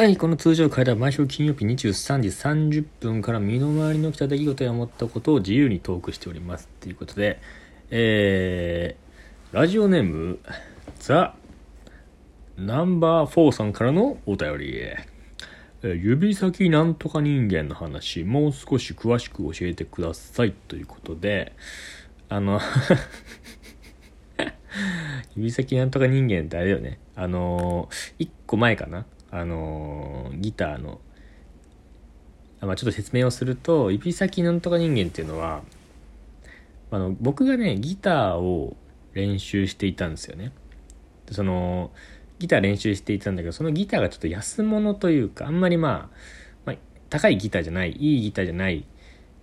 はい、この通常会では毎週金曜日23時30分から身の回りの起きた出来事や思ったことを自由にトークしております。ということで、えー、ラジオネーム、ザ・ナンバー4さんからのお便り。指先なんとか人間の話、もう少し詳しく教えてください。ということで、あの 指先なんとか人間ってあれだよね。あのー、一個前かな。あのギターの、あまあ、ちょっと説明をすると、指先なんとか人間っていうのは、あの、僕がね、ギターを練習していたんですよね。その、ギター練習していたんだけど、そのギターがちょっと安物というか、あんまりまあ、まあ、高いギターじゃない、いいギターじゃない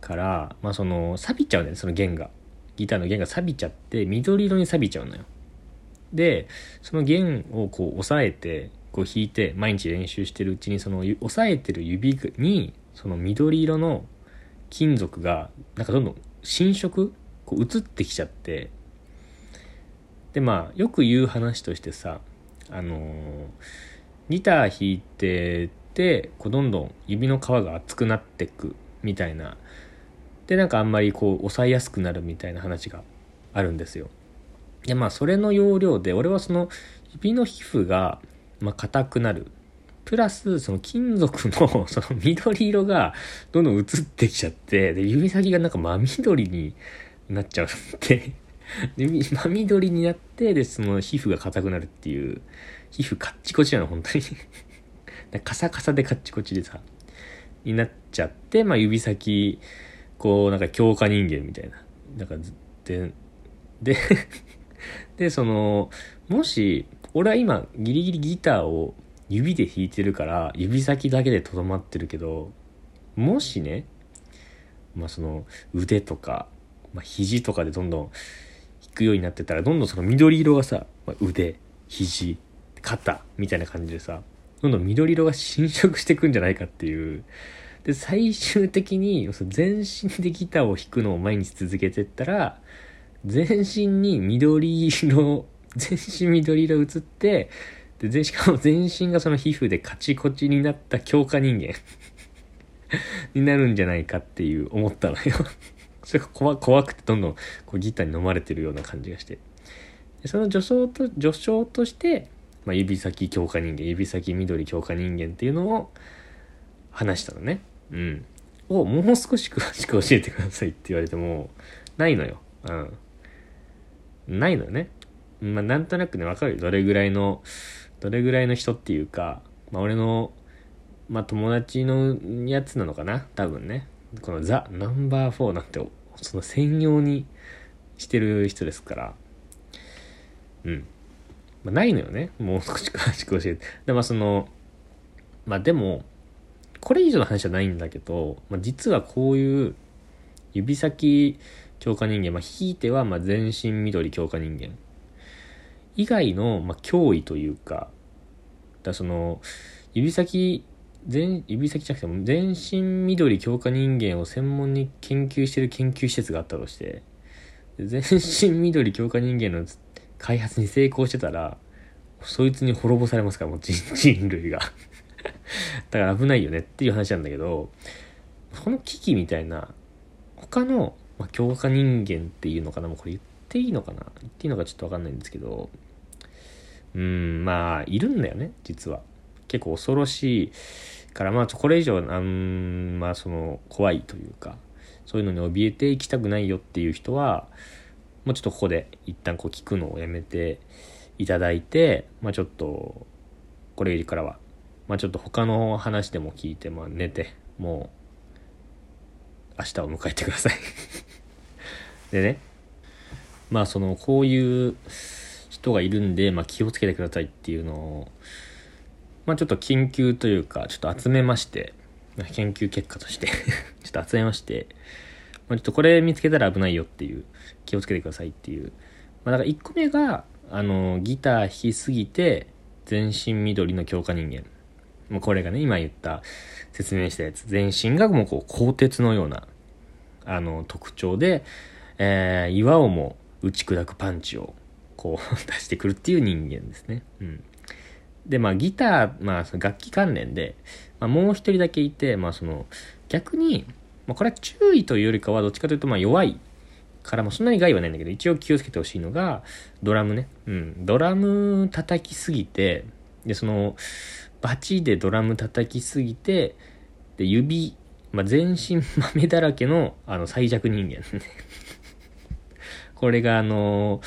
から、まあその、錆びちゃうんだよね、その弦が。ギターの弦が錆びちゃって、緑色に錆びちゃうのよ。で、その弦をこう押さえて、こう弾いて、毎日練習してるうちに、その押さえてる指に、その緑色の金属が、なんかどんどん侵食こう移ってきちゃって、で、まあ、よく言う話としてさ、あのーギター弾いてて、こうどんどん指の皮が厚くなってくみたいな。で、なんかあんまりこう抑えやすくなるみたいな話があるんですよ。で、まあそれの要領で、俺はその指の皮膚が、まあ硬くなる。プラス、その金属の その緑色がどんどん移ってきちゃって、で、指先がなんか真緑になっちゃうって。で、真緑になって、で、その皮膚が硬くなるっていう、皮膚カッチコチなの、本当に。カサカサでカッチコチでさ、になっちゃって、まあ指先、こう、なんか強化人間みたいな。なんかず、で、で、で、その、もし、俺は今、ギリギリギターを指で弾いてるから、指先だけでとどまってるけど、もしね、まあその、腕とか、まあ肘とかでどんどん弾くようになってたら、どんどんその緑色がさ、まあ腕、肘、肩、みたいな感じでさ、どんどん緑色が侵食してくんじゃないかっていう。で、最終的に、全身でギターを弾くのを毎日続けてったら、全身に緑色、全身緑色移って、で、しかも全身がその皮膚でカチコチになった強化人間 になるんじゃないかっていう思ったのよ。それが怖怖くてどんどんこうギターに飲まれてるような感じがして。でその序章と、序章として、まあ、指先強化人間、指先緑強化人間っていうのを話したのね。うん。をもう少し詳しく教えてくださいって言われても、ないのよ。うん。ないのよね。まあ、なんとなくね、わかるよ。どれぐらいの、どれぐらいの人っていうか、まあ、俺の、まあ、友達のやつなのかな？多分ね。このザ・ナンバー4なんて、その専用にしてる人ですから。うん。まあ、ないのよね。もう少し詳しく教えて。で、まあその、まあでも、これ以上の話はないんだけど、まあ、実はこういう指先強化人間、まあ、ひいてはま全身緑強化人間以外のまあ脅威というか、だその指先全指先じゃなくても全身緑強化人間を専門に研究してる研究施設があったとして全身緑強化人間の開発に成功してたらそいつに滅ぼされますからもう人類が。だから危ないよねっていう話なんだけどこの危機みたいな他の、まあ、強化人間っていうのかなもうこれ言っていいのかな？言っていいのかちょっとわかんないんですけど。うんまあいるんだよね実は。結構恐ろしいからまあこれ以上あんまあその怖いというかそういうのに怯えていきたくないよっていう人はもうちょっとここで一旦こう聞くのをやめていただいてまあちょっとこれよりからはまあちょっと他の話でも聞いて、まあ寝て、もう、明日を迎えてください。でね、まあその、こういう人がいるんで、まあ気をつけてくださいっていうのを、まあちょっと研究というか、ちょっと集めまして、研究結果として ちょっと集めまして、まあちょっとこれ見つけたら危ないよっていう、気をつけてくださいっていう。まあだから1個目が、あの、ギター弾きすぎて、全身緑の強化人間。もうこれがね、今言った、説明したやつ。全身がもうこう、鋼鉄のような、あの、特徴で、えー、岩をも打ち砕くパンチを、こう、出してくるっていう人間ですね。うん。で、まあギター、まあその楽器関連で、まあもう一人だけいて、まあその逆に、まあこれは注意というよりかはどっちかというとまあ弱いからもそんなに害はないんだけど、一応気をつけてほしいのが、ドラムね。うん。ドラム叩きすぎて、で、その、バチでドラム叩きすぎて、で、指、まあ、全身豆だらけの、あの、最弱人間。これが、あの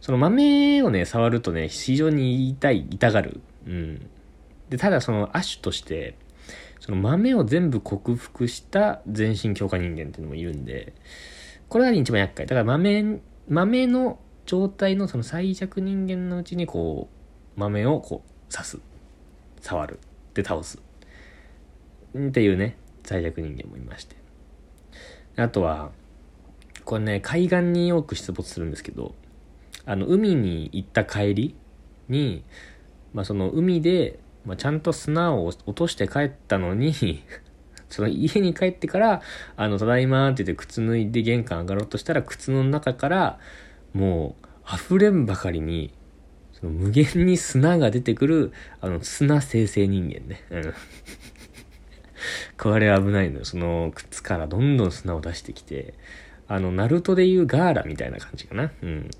その豆をね、触るとね、非常に痛い、痛がる。うん。で、ただその亜種として、その豆を全部克服した全身強化人間っていうのもいるんで、これが一番厄介。だから豆、豆の状態のその最弱人間のうちにこう、豆をこう、刺す。触る。で、倒す。っていうね、最弱人間もいまして。あとは、これね、海岸によく出没するんですけど、あの、海に行った帰りに、まあその海で、まあ、ちゃんと砂を落として帰ったのに その家に帰ってから、あの、ただいまって言って靴脱いで玄関上がろうとしたら、靴の中から、もう、溢れんばかりに、その無限に砂が出てくる、あの、砂生成人間ね。うん。これ危ないのよ。その、靴からどんどん砂を出してきて、あの、ナルトでいうガーラみたいな感じかな。うん。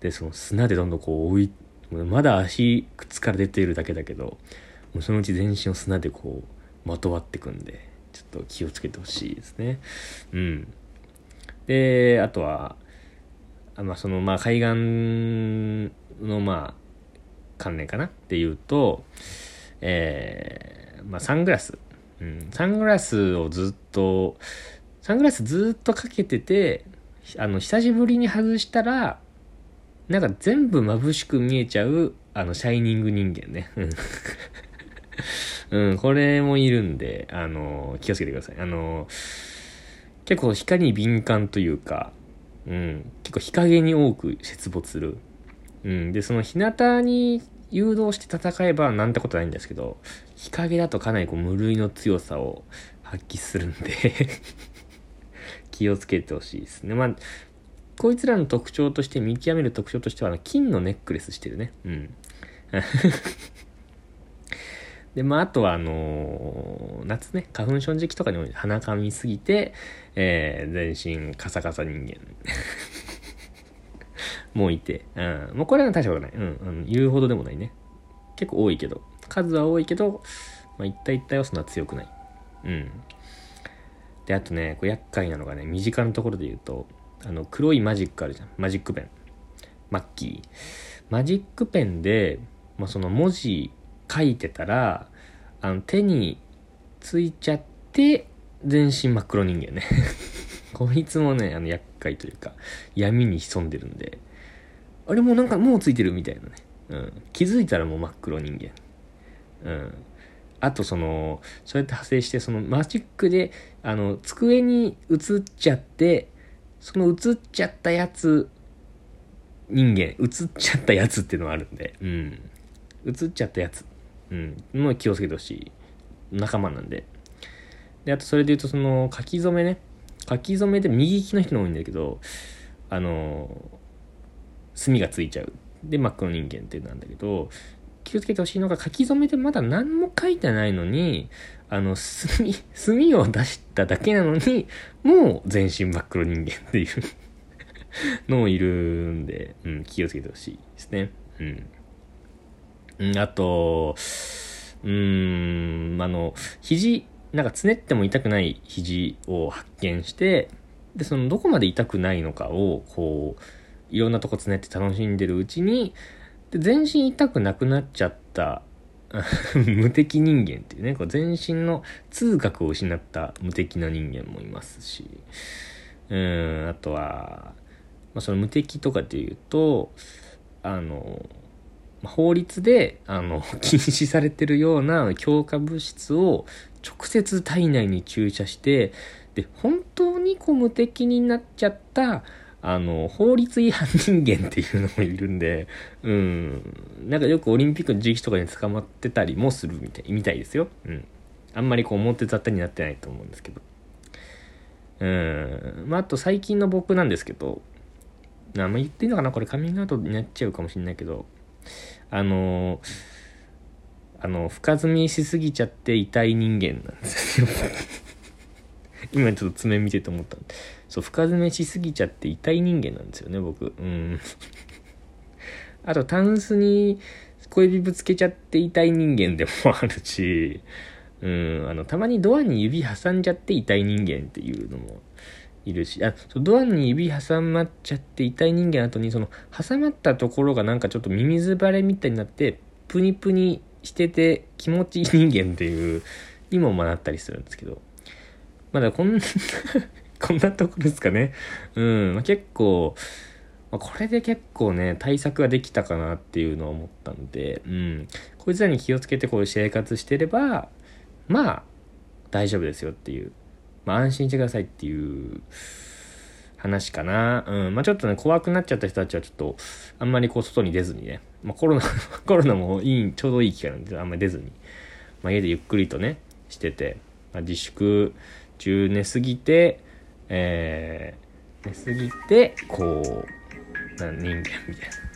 で、その砂でどんどんこう追い、まだ足、靴から出ているだけだけど、もうそのうち全身を砂でこう、まとわってくんで、ちょっと気をつけてほしいですね。うん。で、あとは、あまあ、その、まあ、海岸の、まあ、関連かな？っていうと、えー、まあ、サングラス。うん、サングラスをずっと、サングラスずっとかけてて、あの、久しぶりに外したら、なんか全部眩しく見えちゃう、あの、シャイニング人間ね。うん、これもいるんで、あの、気をつけてください。あの、結構光に敏感というか、うん、結構日陰に多く出没する。うん、で、その日向に誘導して戦えばなんてことないんですけど、日陰だとかなりこう無類の強さを発揮するんで気をつけてほしいですね。まあ、こいつらの特徴として見極める特徴としては、あの、金のネックレスしてるね。うん。で、まあ、あとは、あのー、夏ね、花粉症時期とかに鼻かみすぎて、えー、全身カサカサ人間。もういて、うん。もうこれは大したことない。うん、うん。言うほどでもないね。結構多いけど。数は多いけど、まあ、一体一体はそんな強くない。うん。で、あとね、こう厄介なのがね、身近なところで言うと、あの、黒いマジックあるじゃん。マジックペン。マッキー。マジックペンで、まあ、その文字書いてたら、あの、手についちゃって、全身真っ黒人間ね こいつもね、あの、厄介というか、闇に潜んでるんで、あれもうなんかもうついてるみたいなね。うん。気づいたらもう真っ黒人間。うん。あとその、そうやって派生して、そのマジックで、あの、机に映っちゃって、その映っちゃったやつ、人間、映っちゃったやつっていうのがあるんで、うん。映っちゃったやつ。うん、もう気をつけてほしい仲間なんで。で、あとそれで言うと、その、書き初めね。書き初めで右利きの人が多いんだけど、あの、墨がついちゃう。で、真っ黒人間っていうのなんだけど、気をつけてほしいのが、書き初めでまだ何も書いてないのに、あの、墨、墨を出しただけなのに、もう全身真っ黒人間っていう のもいるんで、うん、気をつけてほしいですね。うん。うん、あと、うーん、あの、肘、なんかつねっても痛くない肘を発見して、で、そのどこまで痛くないのかを、こう、いろんなとこつねって楽しんでるうちに、で全身痛くなくなっちゃった 無敵人間っていうね、こう全身の痛覚を失った無敵な人間もいますし、うん、あとは、まあ、その無敵とかっていうと、あの、法律であの 禁止されてるような強化物質を直接体内に注射してで本当にこう無敵になっちゃったあの法律違反人間っていうのもいるんでうん。なんかよくオリンピックの時期とかに捕まってたりもするみたいみたいですよ、うん、あんまりこう表沙汰になってないと思うんですけど。うん。まああと最近の僕なんですけどあんま言っていいのかなこれカミングアウトになっちゃうかもしれないけどあのあの深積みしすぎちゃって痛い人間なんですよ。今ちょっと爪見てて思った。そう深詰めしすぎちゃって痛い人間なんですよね僕。うん。あとタンスに小指ぶつけちゃって痛い人間でもあるしうん。あのたまにドアに指挟んじゃって痛い人間っていうのもいるし。あそうドアに指挟まっちゃって痛い人間の後にその挟まったところがなんかちょっとミミズバレみたいになってプニプニしてて気持ちいい人間っていうにもなったりするんですけど。まだこんな こんなところですかね。うん、まあ、結構、まあ、これで結構ね、対策ができたかなっていうのは思ったんで、うん、こいつらに気をつけてこういう生活してれば、まあ、大丈夫ですよっていう、まあ、安心してくださいっていう話かな。うん、まあちょっとね、怖くなっちゃった人たちはちょっと、あんまりこう外に出ずにね、まあコロナ コロナもいい、ちょうどいい機会なんで、あんまり出ずに、まあ家でゆっくりとね、してて、まあ、自粛中寝すぎて、えー、寝すぎて、こう、人間みたいな。